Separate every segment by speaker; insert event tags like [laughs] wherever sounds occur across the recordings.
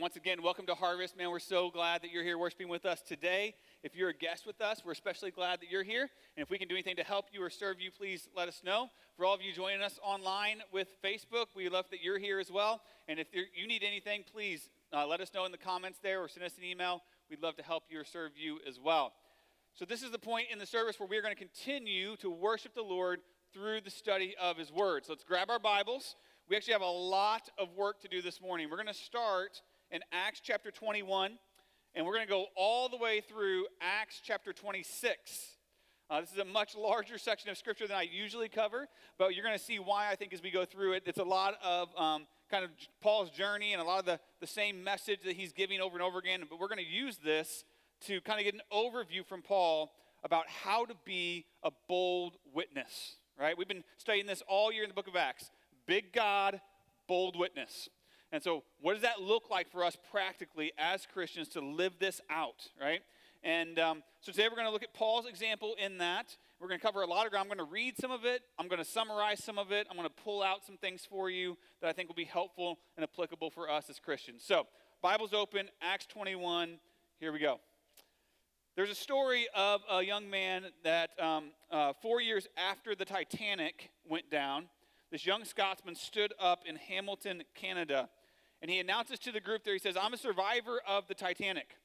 Speaker 1: once again, welcome to Harvest. Man, we're so glad that you're here worshiping with us today. If you're a guest with us, we're especially glad that you're here. And if we can do anything to help you or serve you, please let us know. For all of you joining us online with Facebook, we love that you're here as well. And if you need anything, please uh, let us know in the comments there or send us an email. We'd love to help you or serve you as well. So, this is the point in the service where we're going to continue to worship the Lord through the study of His Word. So, let's grab our Bibles. We actually have a lot of work to do this morning. We're going to start in Acts chapter 21, and we're going to go all the way through Acts chapter 26. Uh, this is a much larger section of scripture than I usually cover, but you're going to see why I think as we go through it. It's a lot of um, kind of Paul's journey and a lot of the, the same message that he's giving over and over again. But we're going to use this to kind of get an overview from Paul about how to be a bold witness, right? We've been studying this all year in the book of Acts. Big God, bold witness. And so, what does that look like for us practically as Christians to live this out, right? And um, so today we're going to look at Paul's example in that. We're going to cover a lot of ground. I'm going to read some of it. I'm going to summarize some of it. I'm going to pull out some things for you that I think will be helpful and applicable for us as Christians. So, Bible's open, Acts 21. Here we go. There's a story of a young man that um, uh, four years after the Titanic went down, this young Scotsman stood up in Hamilton, Canada and he announces to the group there, he says, I'm a survivor of the Titanic.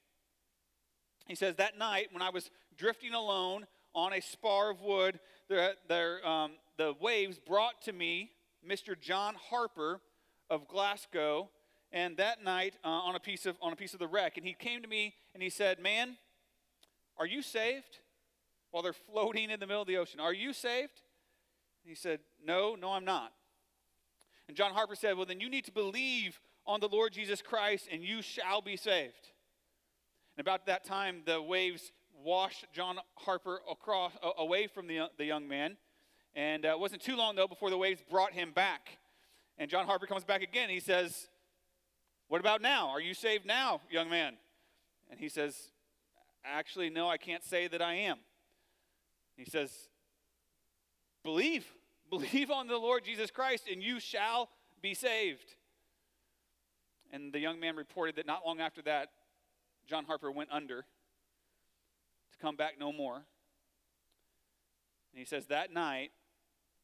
Speaker 1: He says, That night, when I was drifting alone on a spar of wood, the, the, um, the waves brought to me Mr. John Harper of Glasgow, and that night uh, on, a piece of, on a piece of the wreck. And he came to me and he said, Man, are you saved? While they're floating in the middle of the ocean. Are you saved? And he said, No, no, I'm not. And John Harper said, Well, then you need to believe on the Lord Jesus Christ, and you shall be saved. And about that time, the waves washed John Harper across, away from the, the young man. And uh, it wasn't too long, though, before the waves brought him back. And John Harper comes back again. He says, What about now? Are you saved now, young man? And he says, Actually, no, I can't say that I am. He says, Believe. [laughs] Believe on the Lord Jesus Christ, and you shall be saved. And the young man reported that not long after that, John Harper went under to come back no more. And he says, That night,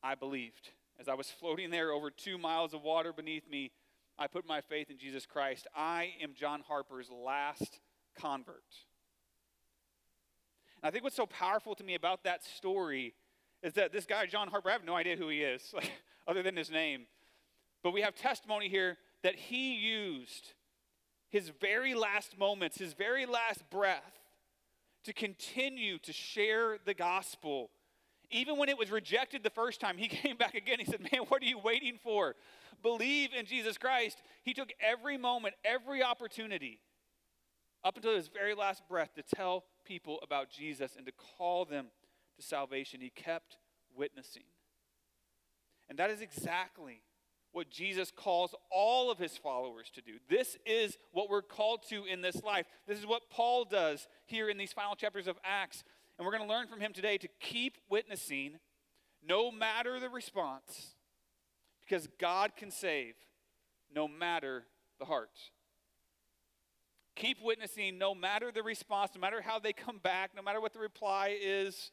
Speaker 1: I believed. As I was floating there over two miles of water beneath me, I put my faith in Jesus Christ. I am John Harper's last convert. And I think what's so powerful to me about that story is that this guy, John Harper, I have no idea who he is, [laughs] other than his name. But we have testimony here that he used his very last moments, his very last breath, to continue to share the gospel. Even when it was rejected the first time, he [laughs] came back again. He said, Man, what are you waiting for? Believe in Jesus Christ. He took every moment, every opportunity, up until his very last breath, to tell people about Jesus and to call them to salvation. He kept witnessing. And that is exactly what Jesus calls all of his followers to do. This is what we're called to in this life. This is what Paul does here in these final chapters of Acts. And we're going to learn from him today to keep witnessing no matter the response, because God can save no matter the heart. Keep witnessing no matter the response, no matter how they come back, no matter what the reply is,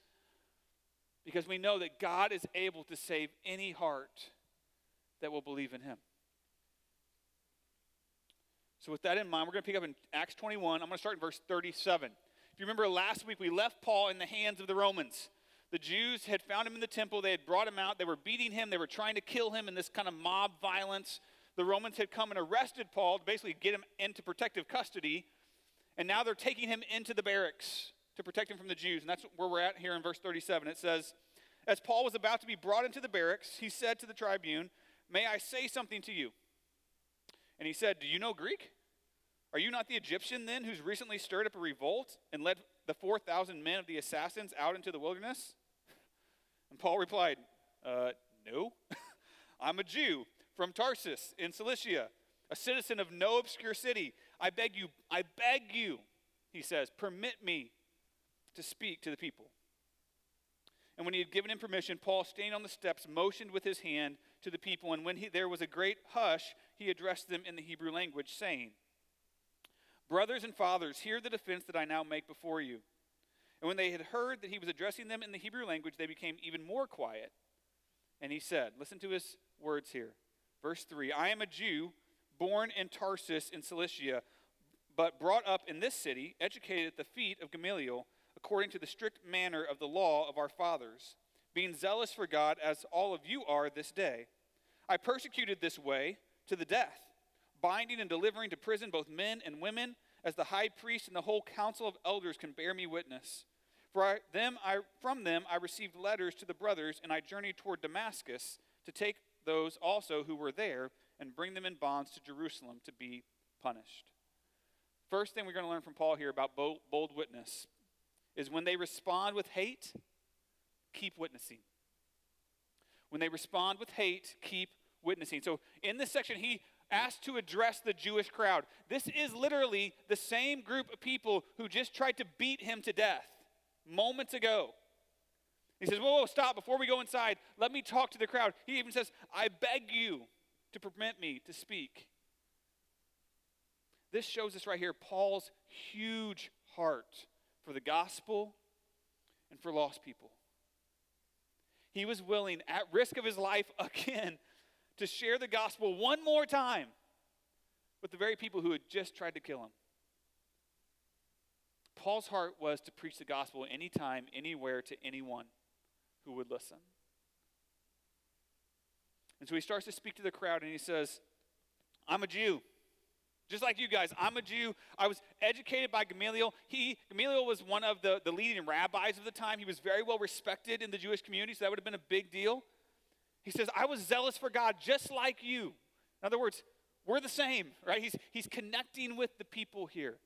Speaker 1: because we know that God is able to save any heart that will believe in him. So, with that in mind, we're going to pick up in Acts 21. I'm going to start in verse 37. If you remember last week, we left Paul in the hands of the Romans. The Jews had found him in the temple, they had brought him out, they were beating him, they were trying to kill him in this kind of mob violence. The Romans had come and arrested Paul to basically get him into protective custody, and now they're taking him into the barracks to protect him from the Jews. And that's where we're at here in verse 37. It says, As Paul was about to be brought into the barracks, he said to the tribune, May I say something to you? And he said, Do you know Greek? Are you not the Egyptian then who's recently stirred up a revolt and led the 4,000 men of the assassins out into the wilderness? [laughs] And Paul replied, uh, No. [laughs] I'm a Jew from Tarsus in Cilicia, a citizen of no obscure city. I beg you, I beg you, he says, permit me to speak to the people. And when he had given him permission, Paul, standing on the steps, motioned with his hand to the people, and when he, there was a great hush, he addressed them in the Hebrew language, saying, Brothers and fathers, hear the defense that I now make before you. And when they had heard that he was addressing them in the Hebrew language, they became even more quiet. And he said, Listen to his words here. Verse 3 I am a Jew, born in Tarsus in Cilicia, but brought up in this city, educated at the feet of Gamaliel, according to the strict manner of the law of our fathers, being zealous for God as all of you are this day. I persecuted this way to the death, binding and delivering to prison both men and women, as the high priest and the whole council of elders can bear me witness. For I, them I, from them I received letters to the brothers, and I journeyed toward Damascus to take those also who were there and bring them in bonds to Jerusalem to be punished. First thing we're going to learn from Paul here about bold, bold witness is when they respond with hate, keep witnessing. When they respond with hate, keep witnessing. So in this section, he asked to address the Jewish crowd. This is literally the same group of people who just tried to beat him to death moments ago. He says, Whoa, whoa, stop. Before we go inside, let me talk to the crowd. He even says, I beg you to permit me to speak. This shows us right here Paul's huge heart for the gospel and for lost people. He was willing, at risk of his life [laughs] again, to share the gospel one more time with the very people who had just tried to kill him. Paul's heart was to preach the gospel anytime, anywhere, to anyone who would listen. And so he starts to speak to the crowd and he says, I'm a Jew. Just like you guys, I'm a Jew. I was educated by Gamaliel. He, Gamaliel was one of the, the leading rabbis of the time. He was very well respected in the Jewish community, so that would have been a big deal. He says, I was zealous for God just like you. In other words, we're the same, right? He's, he's connecting with the people here.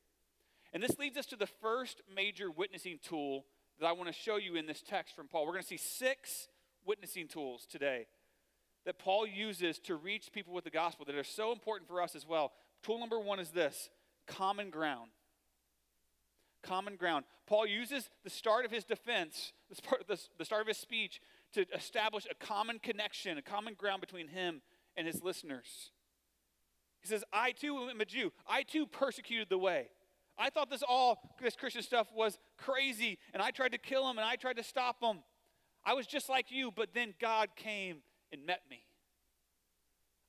Speaker 1: And this leads us to the first major witnessing tool that I want to show you in this text from Paul. We're going to see six witnessing tools today that Paul uses to reach people with the gospel that are so important for us as well. Tool number one is this common ground. Common ground. Paul uses the start of his defense, [laughs] the start of his speech, to establish a common connection, a common ground between him and his listeners. He says, I too am a Jew. I too persecuted the way. I thought this all, this Christian stuff was crazy, and I tried to kill him and I tried to stop him. I was just like you, but then God came and met me.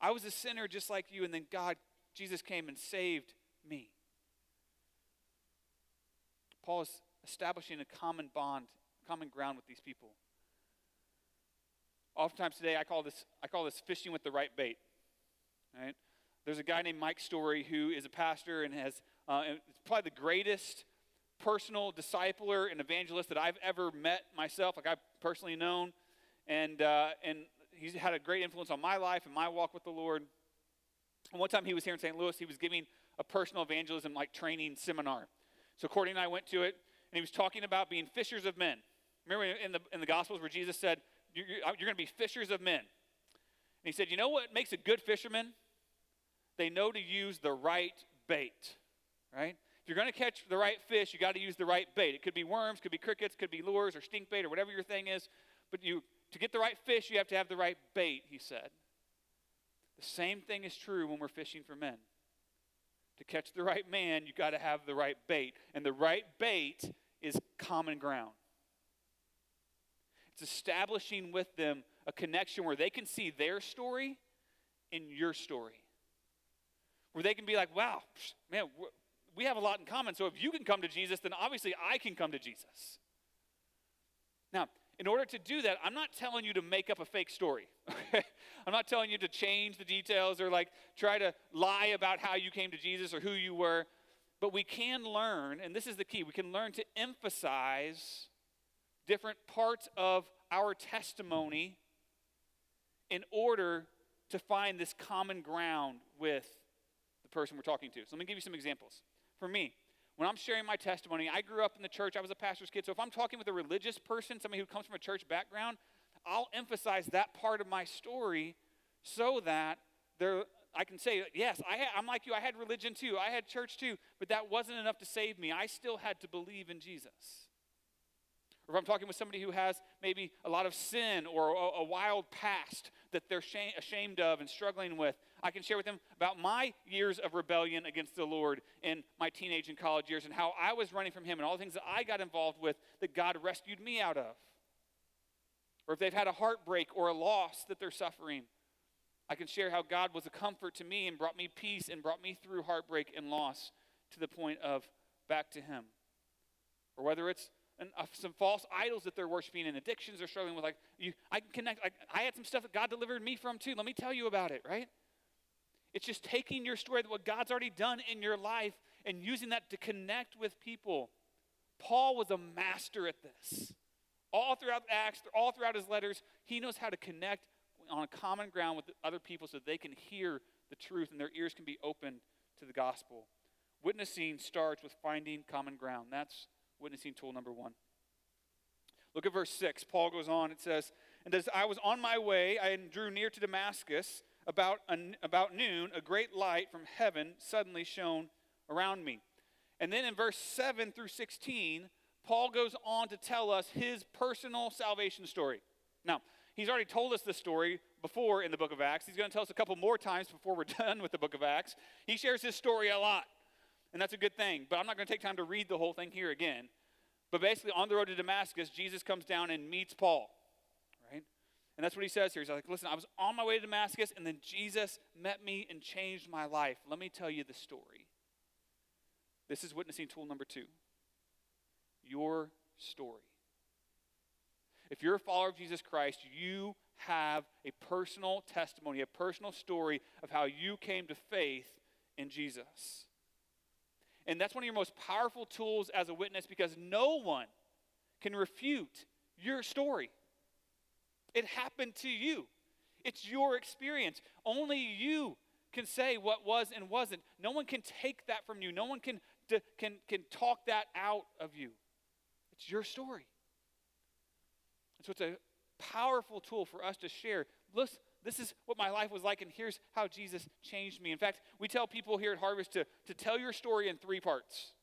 Speaker 1: I was a sinner just like you, and then God, Jesus came and saved me. Paul is establishing a common bond, common ground with these people. Oftentimes today, I call this I call this fishing with the right bait. Right? There's a guy named Mike Story who is a pastor and has uh, probably the greatest personal discipler and evangelist that I've ever met myself, like I've personally known. And, uh, and he's had a great influence on my life and my walk with the Lord. And one time he was here in St. Louis, he was giving a personal evangelism like training seminar. So Courtney and I went to it, and he was talking about being fishers of men. Remember in the, in the Gospels where Jesus said, You're, you're going to be fishers of men. And he said, You know what makes a good fisherman? They know to use the right bait right? If you're going to catch the right fish, you got to use the right bait. It could be worms, could be crickets, could be lures or stink bait or whatever your thing is. But you, to get the right fish, you have to have the right bait, he said. The same thing is true when we're fishing for men. To catch the right man, you got to have the right bait. And the right bait is common ground. It's establishing with them a connection where they can see their story in your story. Where they can be like, wow, man, we have a lot in common. So if you can come to Jesus, then obviously I can come to Jesus. Now, in order to do that, I'm not telling you to make up a fake story. [laughs] I'm not telling you to change the details or like try to lie about how you came to Jesus or who you were. But we can learn, and this is the key, we can learn to emphasize different parts of our testimony in order to find this common ground with the person we're talking to. So let me give you some examples for me. When I'm sharing my testimony, I grew up in the church, I was a pastor's kid. So if I'm talking with a religious person, somebody who comes from a church background, I'll emphasize that part of my story so that there, I can say, yes, I am like you. I had religion too. I had church too. But that wasn't enough to save me. I still had to believe in Jesus. Or if I'm talking with somebody who has maybe a lot of sin or a, a wild past that they're shame, ashamed of and struggling with, I can share with them about my years of rebellion against the Lord in my teenage and college years and how I was running from Him and all the things that I got involved with that God rescued me out of. Or if they've had a heartbreak or a loss that they're suffering, I can share how God was a comfort to me and brought me peace and brought me through heartbreak and loss to the point of back to Him. Or whether it's uh, some false idols that they're worshiping and addictions they're struggling with. Like you, I can connect. Like, I had some stuff that God delivered me from too. Let me tell you about it. Right? It's just taking your story, what God's already done in your life, and using that to connect with people. Paul was a master at this. All throughout Acts, all throughout his letters, he knows how to connect on a common ground with other people so they can hear the truth and their ears can be opened to the gospel. Witnessing starts with finding common ground. That's witnessing tool number one. Look at verse 6. Paul goes on. It says, And as I was on my way, I drew near to Damascus. About, about noon, a great light from heaven suddenly shone around me. And then in verse 7 through 16, Paul goes on to tell us his personal salvation story. Now, he's already told us this story before in the book of Acts. He's going to tell us a couple more times before we're [laughs] done with the book of Acts. He shares his story a lot and that's a good thing. But I'm not going to take time to read the whole thing here again. But basically, on the road to Damascus, Jesus comes down and meets Paul? And that's what he says here. He's like, listen, I was on my way to Damascus, and then Jesus met me and changed my life. Let me tell you the story. This is witnessing tool number two your story. If you're a follower of Jesus Christ, you have a personal testimony, a personal story of how you came to faith in Jesus. And that's one of your most powerful tools as a witness because no one can refute your story. It happened to you, it's your experience. Only you can say what was and wasn't. No one can take that from you, no one can, can, can talk that out of you. It's your story. so it's a powerful tool for us to share. Listen, this is what my life was like, and here's how Jesus changed me. In fact, we tell people here at Harvest to, to tell your story in three parts.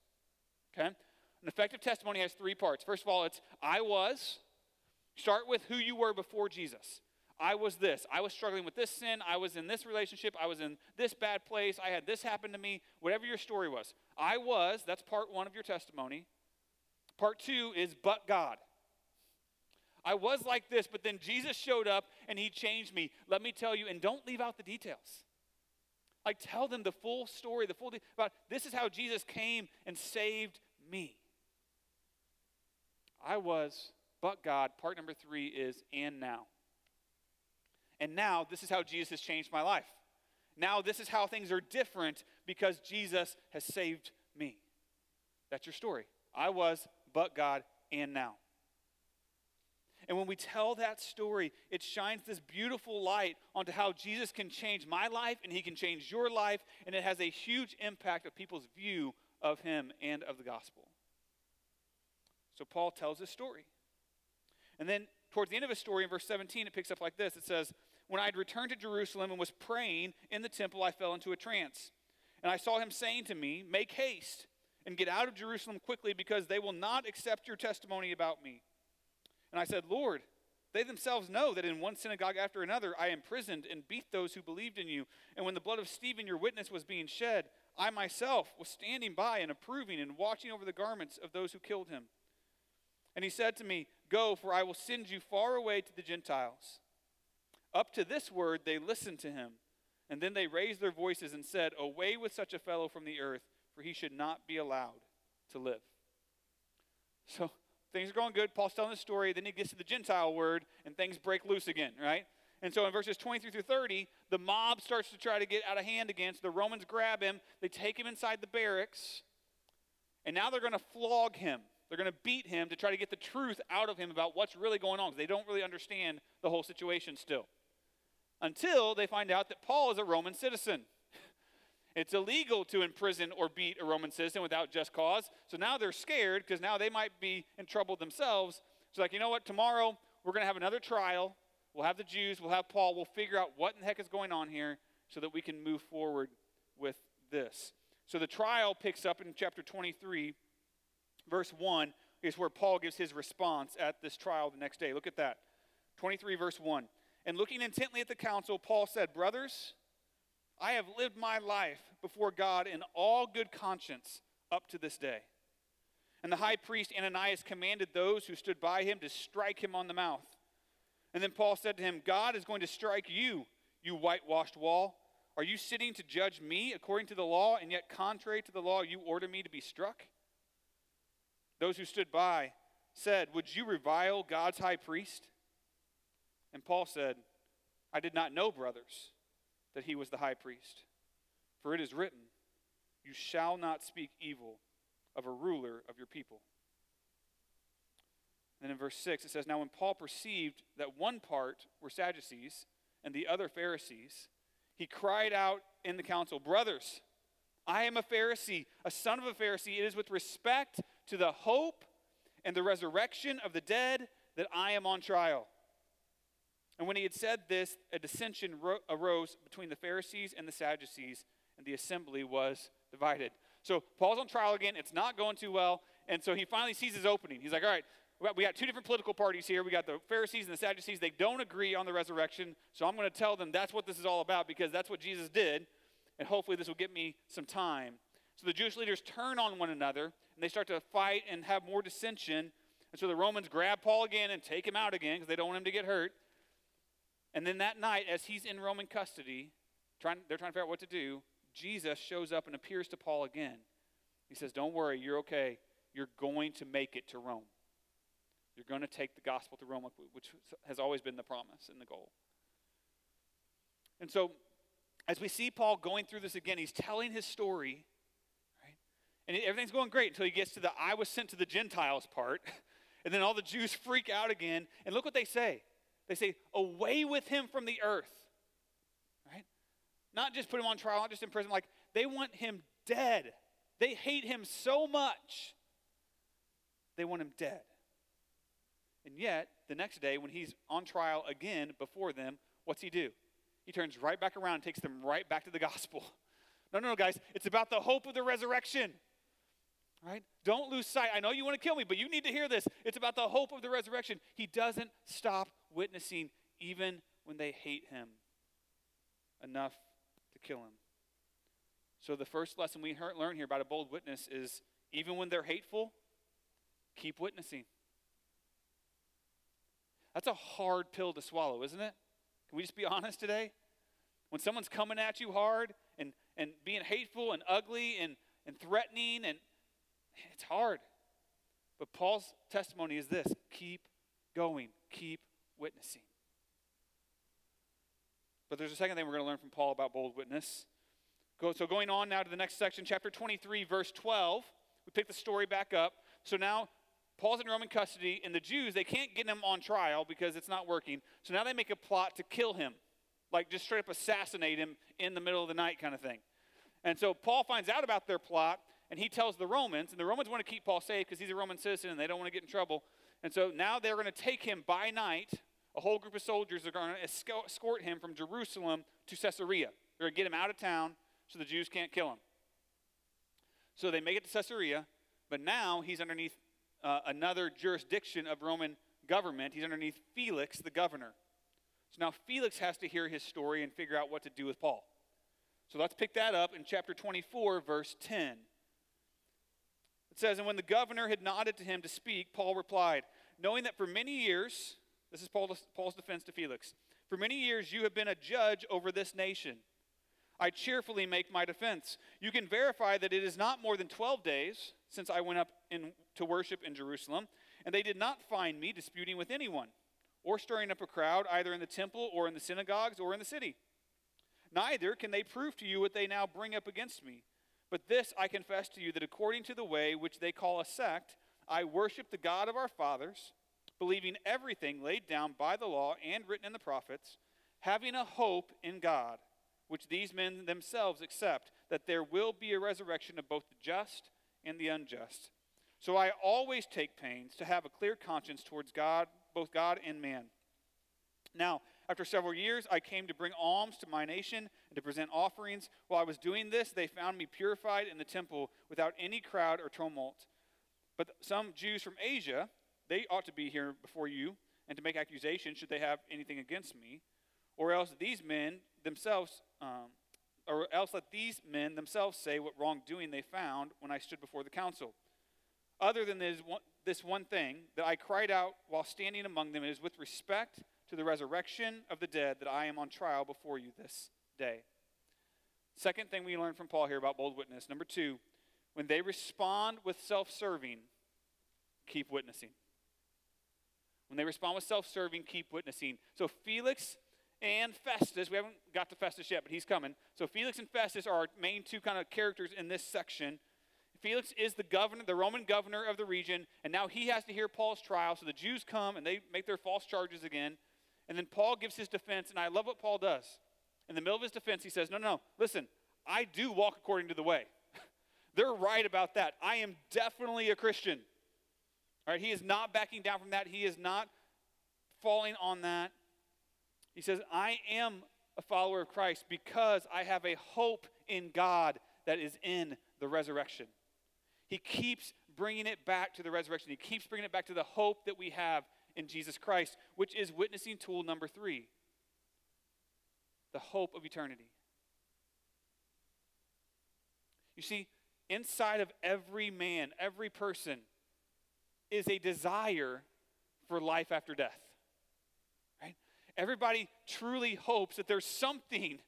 Speaker 1: Okay? An effective testimony has three parts. First of all, it's I was. Start with who you were before Jesus. I was this. I was struggling with this sin. I was in this relationship. I was in this bad place. I had this happen to me. Whatever your story was. I was. That's part one of your testimony. Part two is but God. I was like this, but then Jesus showed up and he changed me. Let me tell you, and don't leave out the details. Like, tell them the full story, the full de- about this is how Jesus came and saved me. I was, but God. Part number three is, and now. And now, this is how Jesus has changed my life. Now, this is how things are different because Jesus has saved me. That's your story. I was, but God, and now. And when we tell that story, it shines this beautiful light onto how Jesus can change my life and he can change your life, and it has a huge impact of people's view of him and of the gospel. So Paul tells this story. And then towards the end of his story, in verse 17, it picks up like this it says, When I had returned to Jerusalem and was praying in the temple, I fell into a trance. And I saw him saying to me, Make haste and get out of Jerusalem quickly, because they will not accept your testimony about me. And I said, Lord, they themselves know that in one synagogue after another I imprisoned and beat those who believed in you. And when the blood of Stephen, your witness, was being shed, I myself was standing by and approving and watching over the garments of those who killed him. And he said to me, Go, for I will send you far away to the Gentiles. Up to this word they listened to him. And then they raised their voices and said, Away with such a fellow from the earth, for he should not be allowed to live. So Things are going good. Paul's telling the story. Then he gets to the Gentile word, and things break loose again, right? And so in verses 23 through 30, the mob starts to try to get out of hand again. So the Romans grab him, they take him inside the barracks, and now they're going to flog him. They're going to beat him to try to get the truth out of him about what's really going on because they don't really understand the whole situation still. Until they find out that Paul is a Roman citizen. [laughs] It's illegal to imprison or beat a Roman citizen without just cause. So now they're scared because now they might be in trouble themselves. So, like, you know what? Tomorrow we're going to have another trial. We'll have the Jews, we'll have Paul, we'll figure out what in the heck is going on here so that we can move forward with this. So the trial picks up in chapter 23, verse 1, is where Paul gives his response at this trial the next day. Look at that. 23, verse 1. And looking intently at the council, Paul said, Brothers, I have lived my life before God in all good conscience up to this day. And the high priest Ananias commanded those who stood by him to strike him on the mouth. And then Paul said to him, God is going to strike you, you whitewashed wall. Are you sitting to judge me according to the law, and yet contrary to the law, you order me to be struck? Those who stood by said, Would you revile God's high priest? And Paul said, I did not know, brothers, that he was the high priest. For it is written, You shall not speak evil of a ruler of your people. Then in verse 6, it says, Now when Paul perceived that one part were Sadducees and the other Pharisees, he cried out in the council, Brothers, I am a Pharisee, a son of a Pharisee. It is with respect to the hope and the resurrection of the dead that I am on trial. And when he had said this, a dissension ro- arose between the Pharisees and the Sadducees, and the assembly was divided. So Paul's on trial again. It's not going too well. And so he finally sees his opening. He's like, all right, we got two different political parties here. We got the Pharisees and the Sadducees. They don't agree on the resurrection. So I'm going to tell them that's what this is all about because that's what Jesus did. And hopefully this will get me some time. So the Jewish leaders turn on one another and they start to fight and have more dissension. And so the Romans grab Paul again and take him out again because they don't want him to get hurt. And then that night, as he's in Roman custody, trying, they're trying to figure out what to do, Jesus shows up and appears to Paul again. He says, Don't worry, you're okay. You're going to make it to Rome. You're going to take the gospel to Rome, which has always been the promise and the goal. And so, as we see Paul going through this again, he's telling his story? And everything's going great until he gets to the I was sent to the Gentiles part. [laughs] And then all the Jews freak out again. And look what they say they say, Away with him from the earth. Right? Not just put him on trial, not just in prison. Like, they want him dead. They hate him so much, they want him dead. And yet, the next day, when he's on trial again before them, what's he do? He turns right back around and takes them right back to the gospel. [laughs] No, no, no, guys. It's about the hope of the resurrection. Right? Don't lose sight. I know you want to kill me, but you need to hear this. It's about the hope of the resurrection. He doesn't stop witnessing even when they hate him enough to kill him. So, the first lesson we learn here about a bold witness is even when they're hateful, keep witnessing. That's a hard pill to swallow, isn't it? Can we just be [laughs] honest today? When someone's coming at you hard and, and being hateful and ugly and, and threatening, and it's hard. But Paul's testimony is this keep going, keep witnessing. But there's a second thing we're going to learn from Paul about bold witness. Go, so, going on now to the next section, chapter 23, verse 12, we pick the story back up. So now Paul's in Roman custody, and the Jews, they can't get him on trial because it's not working. So now they make a plot to kill him, like just straight up assassinate him in the middle of the night, kind of thing. And so Paul finds out about their plot, and he tells the Romans, and the Romans want to keep Paul safe because he's a Roman citizen and they don't want to get in trouble. And so now they're going to take him by night a whole group of soldiers are going to escort him from Jerusalem to Caesarea. They're going to get him out of town so the Jews can't kill him. So they make it to Caesarea, but now he's underneath uh, another jurisdiction of Roman government. He's underneath Felix, the governor. So now Felix has to hear his story and figure out what to do with Paul. So let's pick that up in chapter 24, verse 10. It says, And when the governor had nodded to him to speak, Paul replied, Knowing that for many years this is Paul's defense to Felix. For many years you have been a judge over this nation. I cheerfully make my defense. You can verify that it is not more than 12 days since I went up in, to worship in Jerusalem, and they did not find me disputing with anyone or stirring up a crowd either in the temple or in the synagogues or in the city. Neither can they prove to you what they now bring up against me. But this I confess to you that according to the way which they call a sect, I worship the God of our fathers believing everything laid down by the law and written in the prophets, having a hope in God, which these men themselves accept, that there will be a resurrection of both the just and the unjust. So I always take pains to have a clear conscience towards God, both God and man. Now, after several years, I came to bring alms to my nation and to present offerings. While I was doing this, they found me purified in the temple without any crowd or tumult. But some Jews from Asia, they ought to be here before you and to make accusation should they have anything against me. Or else these men themselves, um, or else let these men themselves say what wrongdoing they found when I stood before the council. Other than this one, this one thing that I cried out while standing among them, it is with respect to the resurrection of the dead that I am on trial before you this day. Second thing we learn from Paul here about bold witness. Number two, when they respond with self serving, keep witnessing. When they respond with self serving, keep witnessing. So Felix and Festus, we haven't got to Festus yet, but he's coming. So Felix and Festus are our main two kind of characters in this section. Felix is the governor, the Roman governor of the region, and now he has to hear Paul's trial. So the Jews come and they make their false charges again. And then Paul gives his defense, and I love what Paul does. In the middle of his defense, he says, No, no, no, listen, I do walk according to the way. [laughs] They're right about that. I am definitely a Christian. All right, he is not backing down from that. He is not falling on that. He says, I am a follower of Christ because I have a hope in God that is in the resurrection. He keeps bringing it back to the resurrection. He keeps bringing it back to the hope that we have in Jesus Christ, which is witnessing tool number three the hope of eternity. You see, inside of every man, every person, is a desire for life after death. Right? Everybody truly hopes that there's something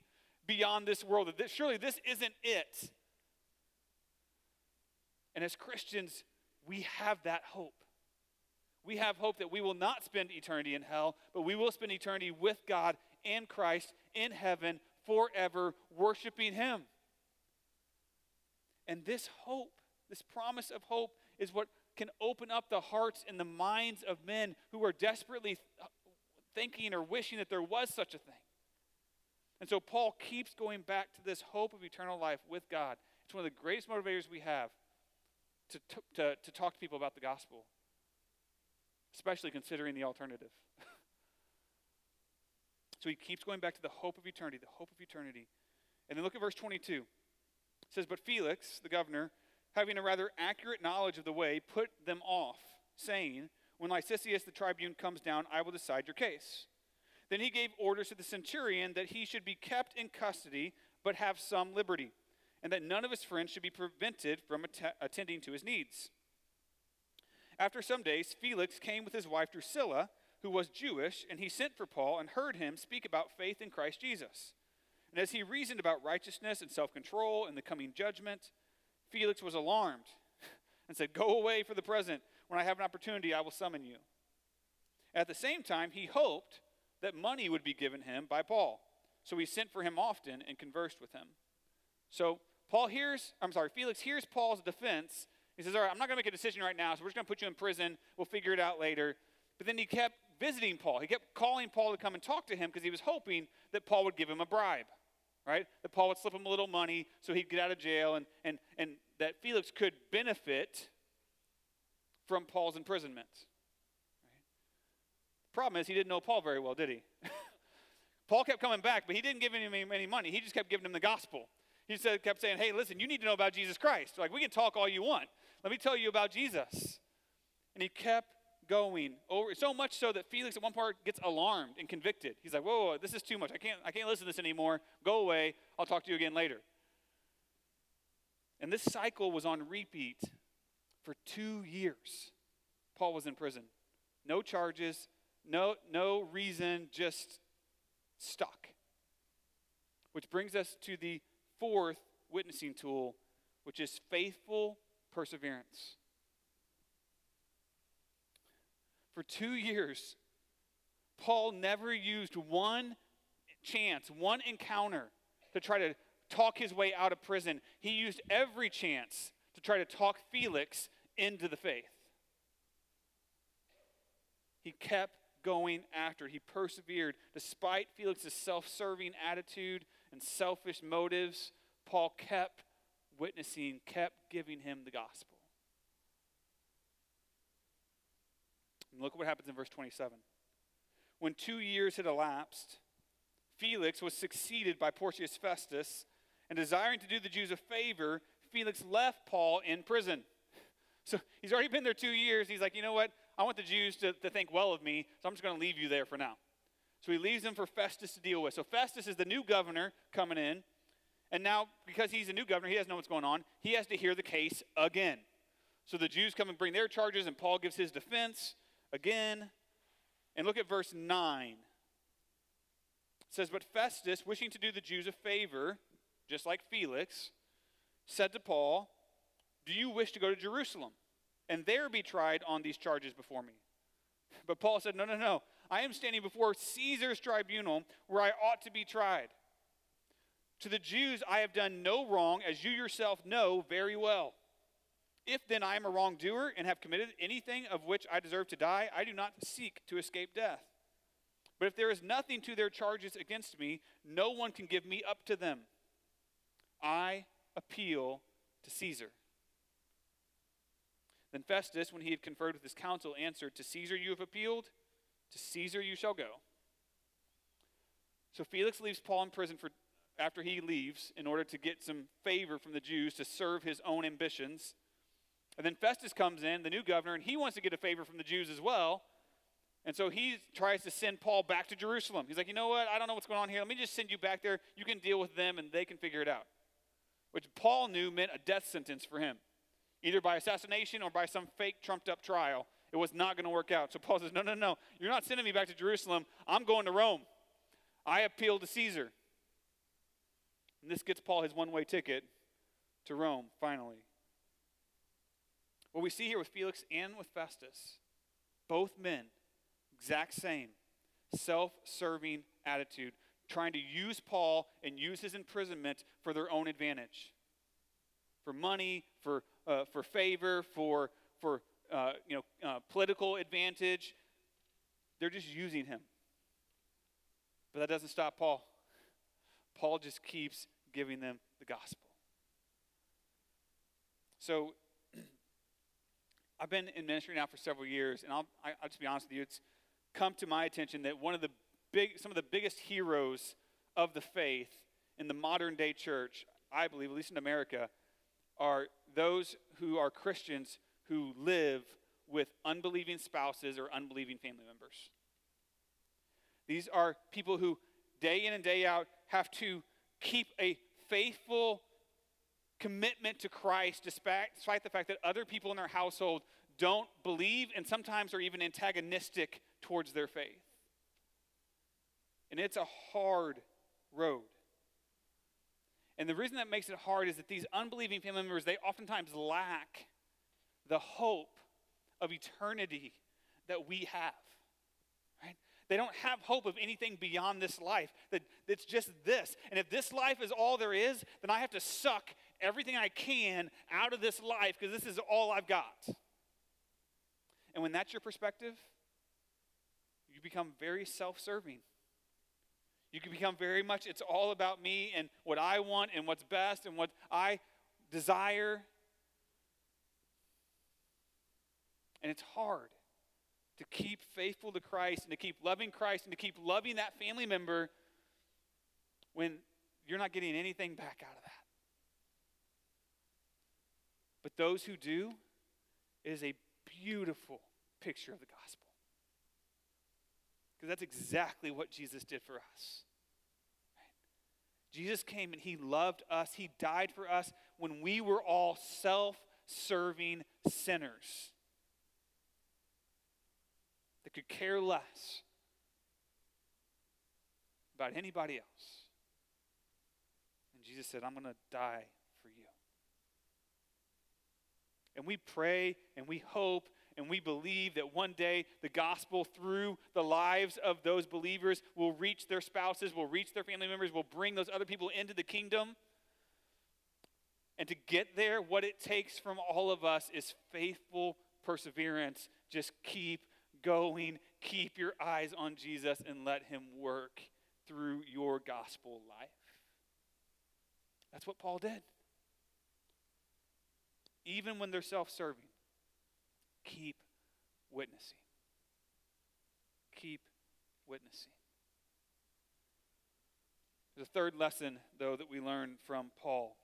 Speaker 1: beyond this world, that this, surely this isn't it. And as Christians, we have that hope. We have hope that we will not spend eternity in hell, but we will spend eternity with God and Christ in heaven forever, worshiping Him. And this hope, this promise of hope, is what can open up the hearts and the minds of men who are desperately thinking or wishing that there was such a thing. And so Paul keeps going back to this hope of eternal life with God. It's one of the greatest motivators we have to, to, to talk to people about the gospel, especially considering the alternative. So he keeps going back to the hope of eternity, the hope of eternity. And then look at verse 22. It says, But Felix, the governor, having a rather accurate knowledge of the way, put them off, saying, When Lysias the tribune comes down, I will decide your case. Then he gave orders to the centurion that he should be kept in custody, but have some liberty, and that none of his friends should be prevented from att- attending to his needs. After some days, Felix came with his wife Drusilla, who was Jewish, and he sent for Paul and heard him speak about faith in Christ Jesus. And as he reasoned about righteousness and self control and the coming judgment, Felix was alarmed [laughs] and said, Go away for the present. When I have an opportunity, I will summon you. At the same time, he hoped that money would be given him by Paul. So he sent for him often and conversed with him. So Paul hears, I'm sorry, Felix hears Paul's defense. He says, All right, I'm not going to make a decision right now, so we're just going to put you in prison. We'll figure it out later. But then he kept visiting Paul. He kept calling Paul to come and talk to him because he was hoping that Paul would give him a bribe right? That Paul would slip him a little money so he'd get out of jail and, and, and that Felix could benefit from Paul's imprisonment. Right? The problem is he didn't know Paul very well, did he? [laughs] Paul kept coming back, but he didn't give him any money. He just kept giving him the gospel. He said, kept saying, hey, listen, you need to know about Jesus Christ. Like, we can talk all you want. Let me tell you about Jesus. And he kept going over so much so that Felix at one part gets alarmed and convicted. He's like, whoa, whoa, this is too much. I can't, I can't listen to this anymore. Go away. I'll talk to you again later. And this cycle was on repeat for two years. Paul was in prison. No charges, no, no reason, just stuck. Which brings us to the fourth witnessing tool, which is faithful perseverance. For two years, Paul never used one chance, one encounter to try to talk his way out of prison. He used every chance to try to talk Felix into the faith. He kept going after. He persevered. Despite Felix's self serving attitude and selfish motives, Paul kept witnessing, kept giving him the gospel. And look what happens in verse 27. When two years had elapsed, Felix was succeeded by Porcius Festus, and desiring to do the Jews a favor, Felix left Paul in prison. So he's already been there two years. He's like, you know what? I want the Jews to, to think well of me, so I'm just going to leave you there for now. So he leaves them for Festus to deal with. So Festus is the new governor coming in. And now, because he's a new governor, he doesn't know what's going on. He has to hear the case again. So the Jews come and bring their charges, and Paul gives his defense again. And look at verse 9. It says, But Festus, wishing to do the Jews a favor, just like Felix, said to Paul, Do you wish to go to Jerusalem and there be tried on these charges before me? But Paul said, No, no, no. I am standing before Caesar's tribunal where I ought to be tried. To the Jews I have done no wrong, as you yourself know very well. If then I am a wrongdoer and have committed anything of which I deserve to die, I do not seek to escape death. But if there is nothing to their charges against me, no one can give me up to them. I appeal to Caesar. Then Festus, when he had conferred with his council, answered, To Caesar you have appealed, to Caesar you shall go. So Felix leaves Paul in prison for, after he leaves in order to get some favor from the Jews to serve his own ambitions. And then Festus comes in, the new governor, and he wants to get a favor from the Jews as well. And so he tries to send Paul back to Jerusalem. He's like, you know what? I don't know what's going on here. Let me just send you back there. You can deal with them and they can figure it out. Which Paul knew meant a death sentence for him, either by assassination or by some fake trumped up trial. It was not going to work out. So Paul says, no, no, no. You're not sending me back to Jerusalem. I'm going to Rome. I appeal to Caesar. And this gets Paul his one way ticket to Rome, finally. What we see here with Felix and with Festus, both men, exact same, self serving attitude, trying to use Paul and use his imprisonment for their own advantage. For money, for, uh, for favor, for, for uh, you know, uh, political advantage. They're just using him. But that doesn't stop Paul. Paul just keeps giving them the gospel. So I've been in ministry now for several years, and I'll, I, will just be honest with you. It's come to my attention that one of the big, some of the biggest heroes of the faith in the modern day church, I believe, at least in America, are those who are Christians who live with unbelieving spouses or unbelieving family members. These are people who, day in and day out, have to keep a faithful commitment to Christ despite, despite the fact that other people in their household don't believe and sometimes are even antagonistic towards their faith. And it's a hard road. And the reason that makes it hard is that these unbelieving family members, they oftentimes lack the hope of eternity that we have. Right? They don't have hope of anything beyond this life. That it's just this. And if this life is all there is, then I have to suck everything I can out of this life because this is all I've got. And when that's your perspective, you become very self serving. You can become very much, it's all about me and what I want and what's best and what I desire. And it's hard to keep faithful to Christ and to keep loving Christ and to keep loving that family member when you're not getting anything back out of that. But those who do, it is a beautiful picture of the gospel. Because that's exactly what Jesus did for us. Jesus came and he loved us. He died for us when we were all self serving sinners that could care less about anybody else. And Jesus said, I'm going to die and we pray and we hope and we believe that one day the gospel through the lives of those believers will reach their spouses, will reach their family members, will bring those other people into the kingdom. And to get there, what it takes from all of us is faithful perseverance. Just keep going, keep your eyes on Jesus, and let Him work through your gospel life. That's what Paul did even when they're self serving, keep witnessing. Keep witnessing. There's a third lesson, though, that we learn from Paul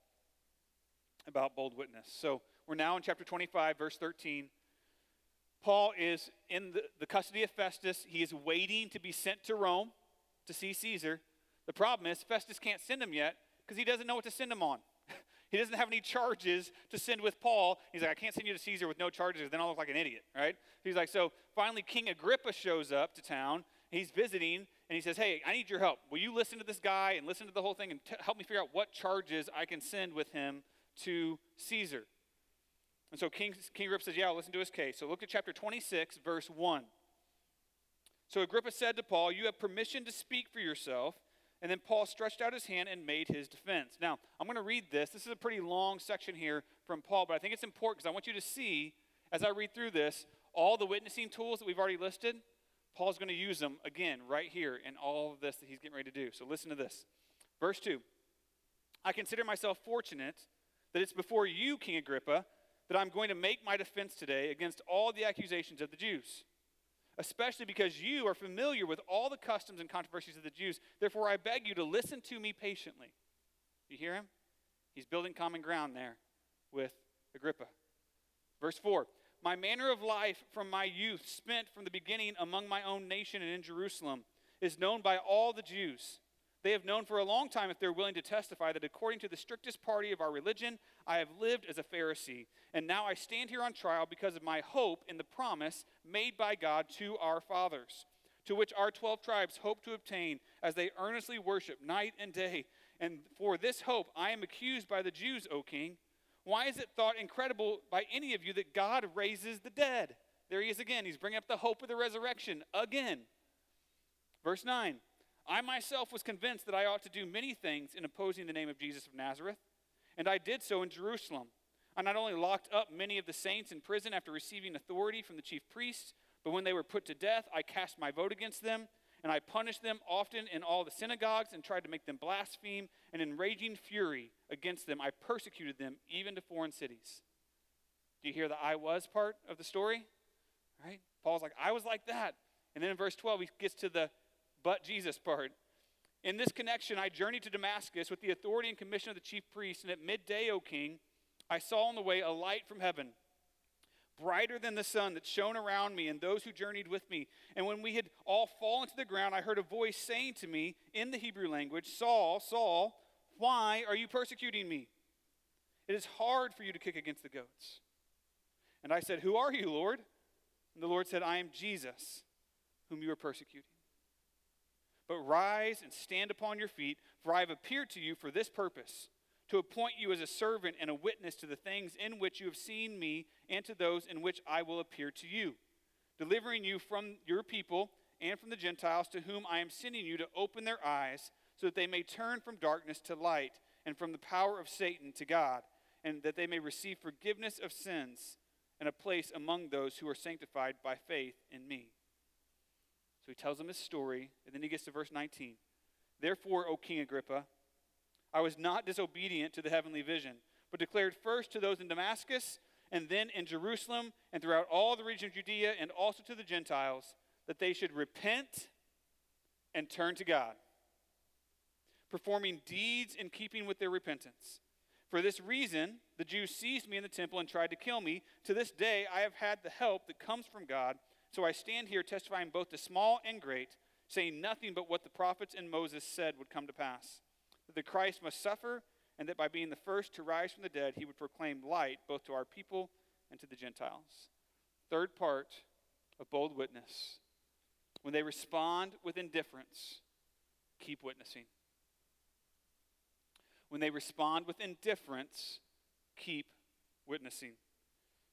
Speaker 1: about bold witness. So we're now in chapter 25, verse 13. Paul is in the, the custody of Festus. He is waiting to be sent to Rome to see Caesar. The problem is, Festus can't send him yet Because he doesn't know what to send him on. He doesn't have any charges to send with Paul. He's like, I can't send you to Caesar with no charges, then I'll look like an idiot, right? He's like, so finally, King Agrippa shows up to town. He's visiting, and he says, Hey, I need your help. Will you listen to this guy and listen to the whole thing and t- help me figure out what charges I can send with him to Caesar? And so King, King Agrippa says, Yeah, I'll listen to his case. So look at chapter 26, verse 1. So Agrippa said to Paul, You have permission to speak for yourself. And then Paul stretched out his hand and made his defense. Now, I'm going to read this. This is a pretty long section here from Paul, but I think it's important because I want you to see, as I read through this, all the witnessing tools that we've already listed. Paul's going to use them again right here in all of this that he's getting ready to do. So listen to this. Verse 2 I consider myself fortunate that it's before you, King Agrippa, that I'm going to make my defense today against all the accusations of the Jews especially because you are familiar with all the customs and controversies of the Jews. Therefore, I beg you to listen to me patiently. You hear him? He's building common ground there with Agrippa. Verse 4 My manner of life from my youth, spent from the beginning among my own nation and in Jerusalem, is known by all the Jews. They have known for a long time, if they're willing to testify, that according to the strictest party of our religion, I have lived as a Pharisee. And now I stand here on trial because of my hope in the promise made by God to our fathers, to which our 12 tribes hope to obtain as they earnestly worship night and day. And for this hope I am accused by the Jews, O king. Why is it thought incredible by any of you that God raises the dead? There he is again. He's bringing up the hope of the resurrection again. Verse 9 I myself was convinced that I ought to do many things in opposing the name of Jesus of Nazareth, and I did so in Jerusalem. I not only locked up many of the saints in prison after receiving authority from the chief priests, but when they were put to death, I cast my vote against them, and I punished them often in all the synagogues and tried to make them blaspheme, and in raging fury against them, I persecuted them even to foreign cities. Do you hear the I was part of the story? Right? Paul's like, I was like that. And then in verse 12, he gets to the but Jesus part. In this connection, I journeyed to Damascus with the authority and commission of the chief priests, and at midday, O king, I saw on the way a light from heaven, brighter than the sun that shone around me and those who journeyed with me. And when we had all fallen to the ground, I heard a voice saying to me in the Hebrew language, Saul, Saul, why are you persecuting me? It is hard for you to kick against the goats. And I said, Who are you, Lord? And the Lord said, I am Jesus, whom you are persecuting. But rise and stand upon your feet, for I have appeared to you for this purpose to appoint you as a servant and a witness to the things in which you have seen me and to those in which I will appear to you, delivering you from your people and from the Gentiles to whom I am sending you to open their eyes so that they may turn from darkness to light and from the power of Satan to God, and that they may receive forgiveness of sins and a place among those who are sanctified by faith in me. So he tells them his story, and then he gets to verse 19. Therefore, O King Agrippa, I was not disobedient to the heavenly vision, but declared first to those in Damascus, and then in Jerusalem, and throughout all the region of Judea, and also to the Gentiles, that they should repent and turn to God, performing deeds in keeping with their repentance. For this reason, the Jews seized me in the temple and tried to kill me. To this day, I have had the help that comes from God so I stand here testifying both to small and great, saying nothing but what the prophets and Moses said would come to pass that the Christ must suffer, and that by being the first to rise from the dead, he would proclaim light both to our people and to the Gentiles. Third part of bold witness when they respond with indifference, keep witnessing. When they respond with indifference, keep witnessing.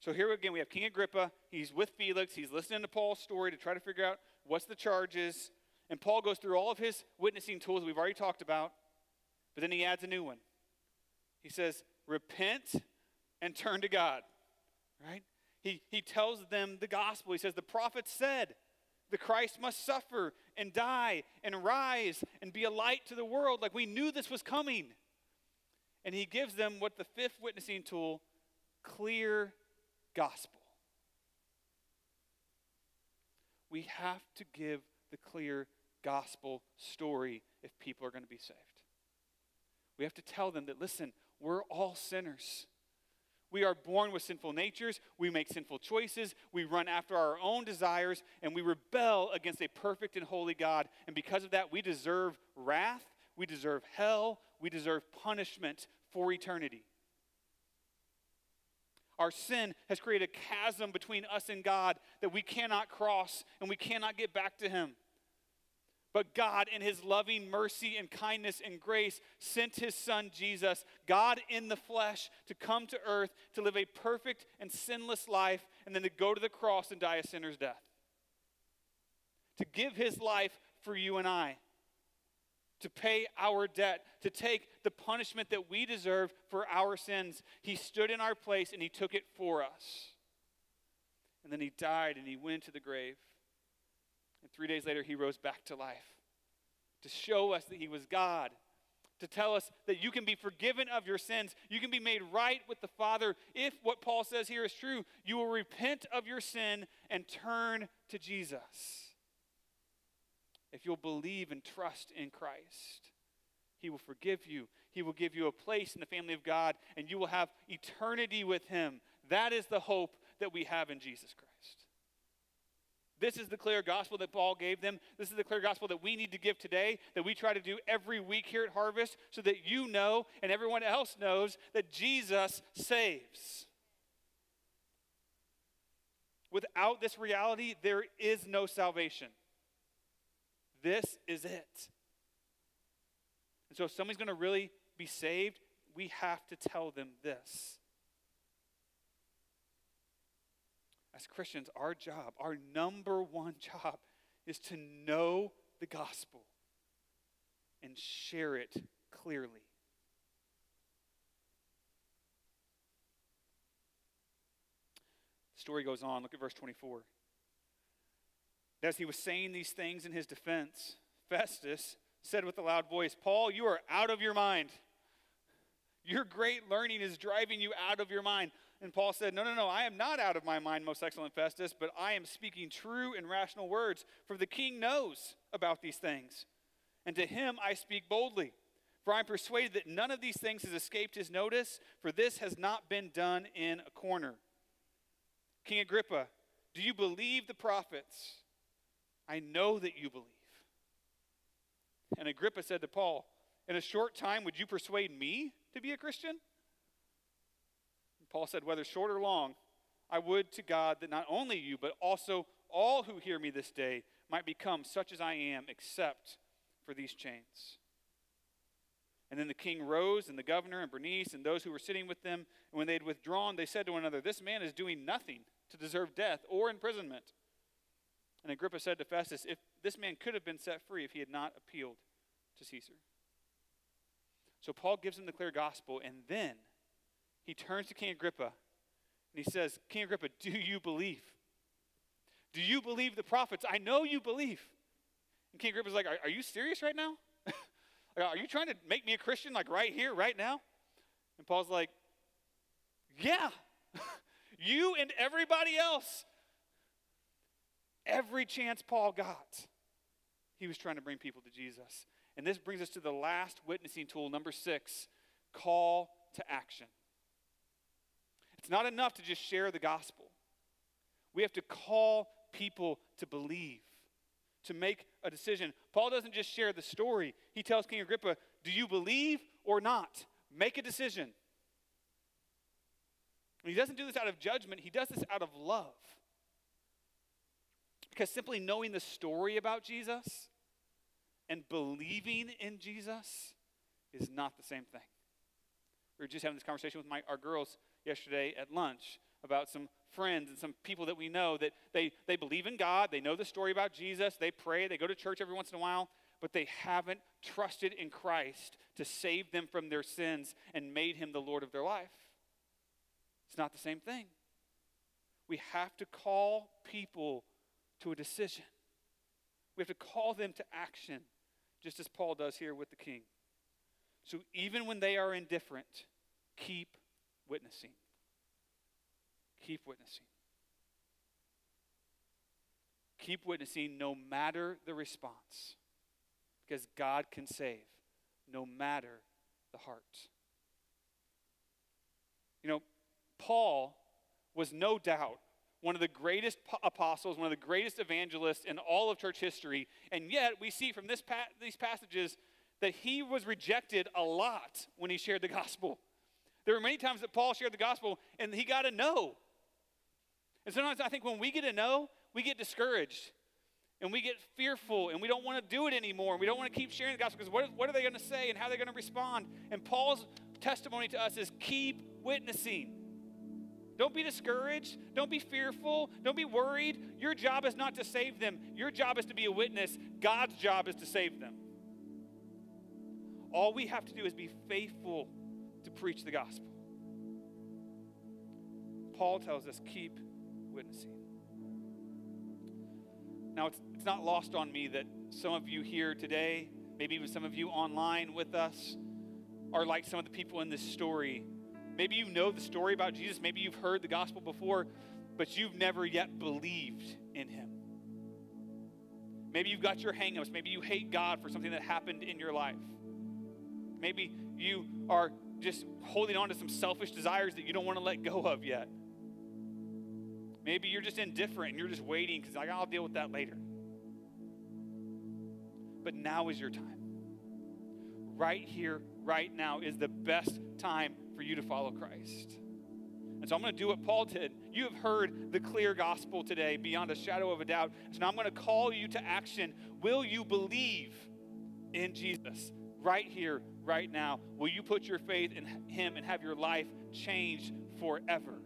Speaker 1: So here again, we have King Agrippa. He's with Felix. He's listening to Paul's story to try to figure out what's the charges. And Paul goes through all of his witnessing tools we've already talked about, but then he adds a new one. He says, Repent and turn to God. Right? He, he tells them the gospel. He says, The prophet said, the Christ must suffer and die and rise and be a light to the world. Like we knew this was coming. And he gives them what the fifth witnessing tool clear gospel. We have to give the clear gospel story if people are going to be saved. We have to tell them that, listen, we're all sinners. We are born with sinful natures. We make sinful choices. We run after our own desires, and we rebel against a perfect and holy God. And because of that, we deserve wrath. We deserve hell. We deserve punishment for eternity. Our sin has created a chasm between us and God that we cannot cross and we cannot get back to Him. But God, in His loving mercy and kindness and grace, sent His Son Jesus, God in the flesh, to come to earth to live a perfect and sinless life and then to go to the cross and die a sinner's death. To give His life for you and I to pay our debt, to take the punishment that we deserve for our sins. He stood in our place and He took it for us. And then He died and He went to the grave. And three days later, He rose back to life to show us that He was God. To tell us that you can be forgiven of your sins. You can be made right with the Father if what Paul says here is true. You will repent of your sin and turn to Jesus if you'll believe and trust in Christ. He will forgive you. He will give you a place in the family of God, and you will have eternity with Him. That is the hope that we have in Jesus Christ. This is the clear gospel that Paul gave them. This is the clear gospel that we need to give today, that we try to do every week here at Harvest, so that you know and everyone else knows that Jesus saves. Without this reality, there is no salvation. This is it. And so, if somebody's going to really be saved, we have to tell them this. As Christians, our job, our number one job, is to know the gospel and share it clearly. The story goes on. Look at verse 24. As he was saying these things in his defense, Festus said with a loud voice, Paul, you are out of your mind. Your great learning is driving you out of your mind. And Paul said, No, no, no, I am not out of my mind, most excellent Festus, but I am speaking true and rational words, for the king knows about these things. And to him I speak boldly. For I am persuaded that none of these things has escaped his notice, for this has not been done in a corner. King Agrippa, do you believe the prophets? I know that you believe. And Agrippa said to Paul, In a short time, would you persuade me to be a Christian? And Paul said, Whether short or long, I would to God that not only you, but also all who hear me this day might become such as I am, except for these chains. And then the king rose, and the governor, and Bernice, and those who were sitting with them. And when they had withdrawn, they said to one another, This man is doing nothing to deserve death or imprisonment. And Agrippa said to Festus, If this man could have been set free if he had not appealed to Caesar. So Paul gives him the clear gospel, and then he turns to King Agrippa and he says, King Agrippa, do you believe? Do you believe the prophets? I know you believe. And King Agrippa's like, Are, are you serious right now? [laughs] are you trying to make me a Christian, like right here, right now? And Paul's like, Yeah, [laughs] you and everybody else every chance Paul got, he was trying to bring people to Jesus. And this brings us to the last witnessing tool, number six call to action. It's not enough to just share the gospel, we have to call people to believe, to make a decision. Paul doesn't just share the story, he tells King Agrippa, Do you believe or not? Make a decision. He doesn't do this out of judgment, he does this out of love. Because simply knowing the story about Jesus and believing in Jesus is not the same thing. We were just having this conversation with my, our girls yesterday at lunch about some friends and some people that we know that they, they believe in God, they know the story about Jesus, they pray, they go to church every once in a while, but they haven't trusted in Christ to save them from their sins and made him the Lord of their life. It's not the same thing. We have to call people to a decision. We have to call them to action, just as Paul does here with the king. So even when they are indifferent, keep witnessing. Keep witnessing. Keep witnessing no matter the response, because God can save no matter the heart. You know, Paul was no doubt one of the greatest apostles, one of the greatest evangelists in all of church history. And yet, we see from this pa- these passages that he was rejected a lot when he shared the gospel. There were many times that Paul shared the gospel and he got a no. And sometimes I think when we get a no, we get discouraged and we get fearful and we don't want to do it anymore. And we don't want to keep sharing the gospel because what, what are they going to say and how are they going to respond? And Paul's testimony to us is keep witnessing. Don't be discouraged. Don't be fearful. Don't be worried. Your job is not to save them, your job is to be a witness. God's job is to save them. All we have to do is be faithful to preach the gospel. Paul tells us keep witnessing. Now, it's, it's not lost on me that some of you here today, maybe even some of you online with us, are like some of the people in this story. Maybe you know the story about Jesus, maybe you've heard the gospel before, but you've never yet believed in him. Maybe you've got your hangups. Maybe you hate God for something that happened in your life. Maybe you are just holding on to some selfish desires that you don't want to let go of yet. Maybe you're just indifferent and you're just waiting because like, I'll deal with that later. But now is your time. Right here, right now is the best time for you to follow Christ. And so I'm going to do what Paul did. You have heard the clear gospel today beyond a shadow of a doubt. So now I'm going to call you to action. Will you believe in Jesus right here, right now? Will you put your faith in Him and have your life changed forever?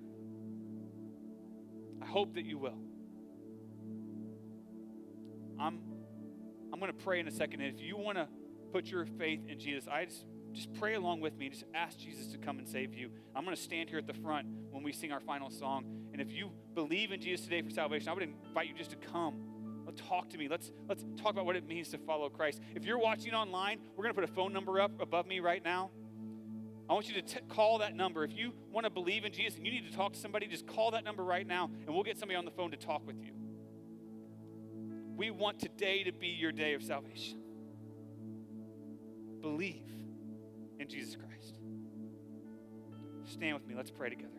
Speaker 1: I hope that you will. I'm, I'm going to pray in a second. And if you want to put your faith in Jesus, I just, just pray along with me. Just ask Jesus to come and save you. I'm going to stand here at the front when we sing our final song. And if you believe in Jesus today for salvation, I would invite you just to come. Let's talk to me. Let's, let's talk about what it means to follow Christ. If you're watching online, we're going to put a phone number up above me right now. I want you to t- call that number. If you want to believe in Jesus and you need to talk to somebody, just call that number right now and we'll get somebody on the phone to talk with you. We want today to be your day of salvation. Believe in Jesus Christ. Stand with me. Let's pray together.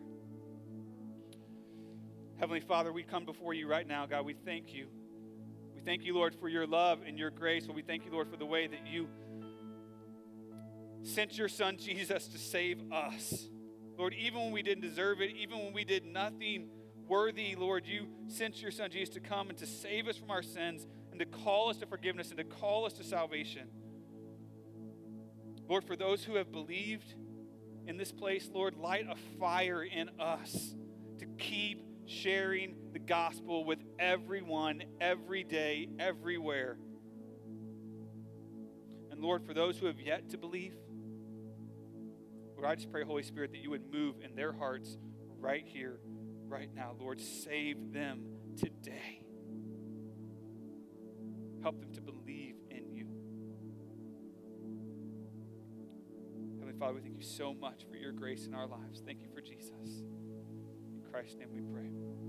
Speaker 1: Heavenly Father, we come before you right now, God. We thank you. We thank you, Lord, for your love and your grace. Well, we thank you, Lord, for the way that you sent your son Jesus to save us. Lord, even when we didn't deserve it, even when we did nothing worthy, Lord, you sent your son Jesus to come and to save us from our sins and to call us to forgiveness and to call us to salvation. Lord, for those who have believed in this place, Lord, light a fire in us to keep sharing the gospel with everyone, every day, everywhere. And Lord, for those who have yet to believe, Lord, I just pray, Holy Spirit, that you would move in their hearts right here, right now. Lord, save them today. Help them to believe Father, we thank you so much for your grace in our lives. Thank you for Jesus. In Christ's name we pray.